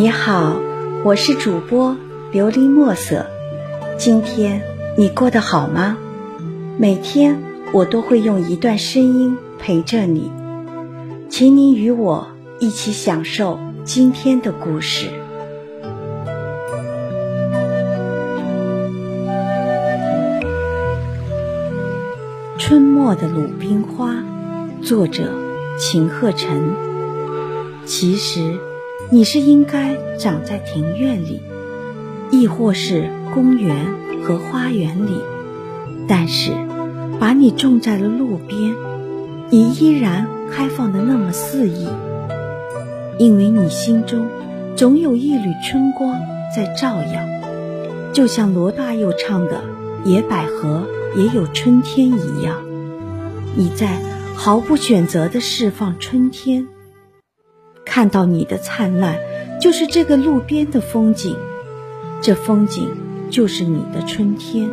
你好，我是主播琉璃墨色。今天你过得好吗？每天我都会用一段声音陪着你，请你与我一起享受今天的故事。春末的鲁冰花，作者秦鹤臣。其实。你是应该长在庭院里，亦或是公园和花园里，但是把你种在了路边，你依然开放的那么肆意，因为你心中总有一缕春光在照耀，就像罗大佑唱的《野百合也有春天》一样，你在毫不选择地释放春天。看到你的灿烂，就是这个路边的风景，这风景就是你的春天，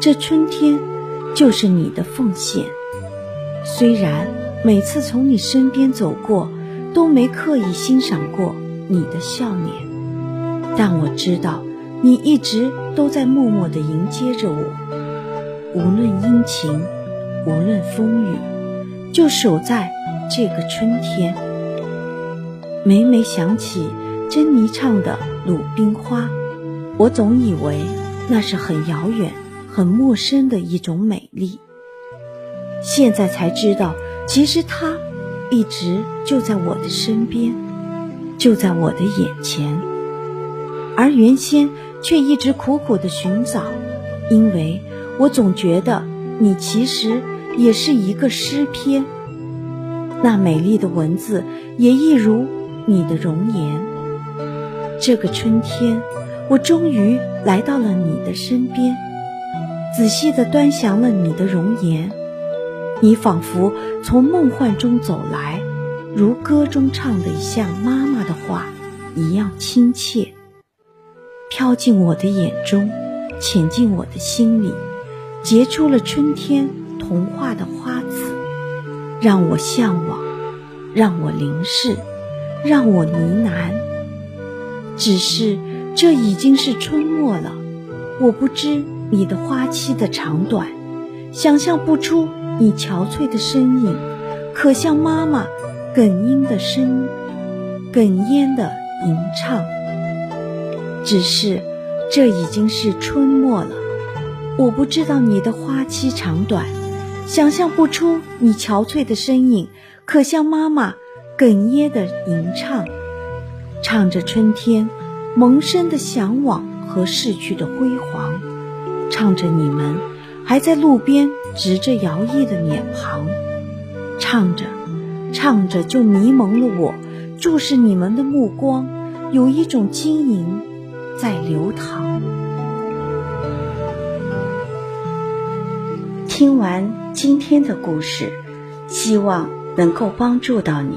这春天就是你的奉献。虽然每次从你身边走过，都没刻意欣赏过你的笑脸，但我知道你一直都在默默地迎接着我，无论阴晴，无论风雨，就守在这个春天。每每想起珍妮唱的《鲁冰花》，我总以为那是很遥远、很陌生的一种美丽。现在才知道，其实它一直就在我的身边，就在我的眼前。而原先却一直苦苦的寻找，因为我总觉得你其实也是一个诗篇，那美丽的文字也一如。你的容颜，这个春天，我终于来到了你的身边，仔细地端详了你的容颜。你仿佛从梦幻中走来，如歌中唱的像妈妈的话一样亲切，飘进我的眼中，潜进我的心里，结出了春天童话的花籽，让我向往，让我凝视。让我呢喃，只是这已经是春末了，我不知你的花期的长短，想象不出你憔悴的身影，可像妈妈哽咽的声，哽咽的吟唱。只是这已经是春末了，我不知道你的花期长短，想象不出你憔悴的身影，可像妈妈。哽咽的吟唱，唱着春天萌生的向往和逝去的辉煌，唱着你们还在路边执着摇曳的脸庞，唱着，唱着就迷蒙了我。注视你们的目光，有一种晶莹在流淌。听完今天的故事，希望能够帮助到你。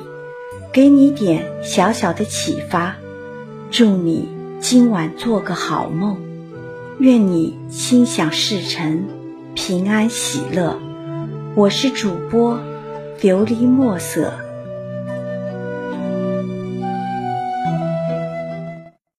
给你点小小的启发，祝你今晚做个好梦，愿你心想事成，平安喜乐。我是主播琉璃墨色。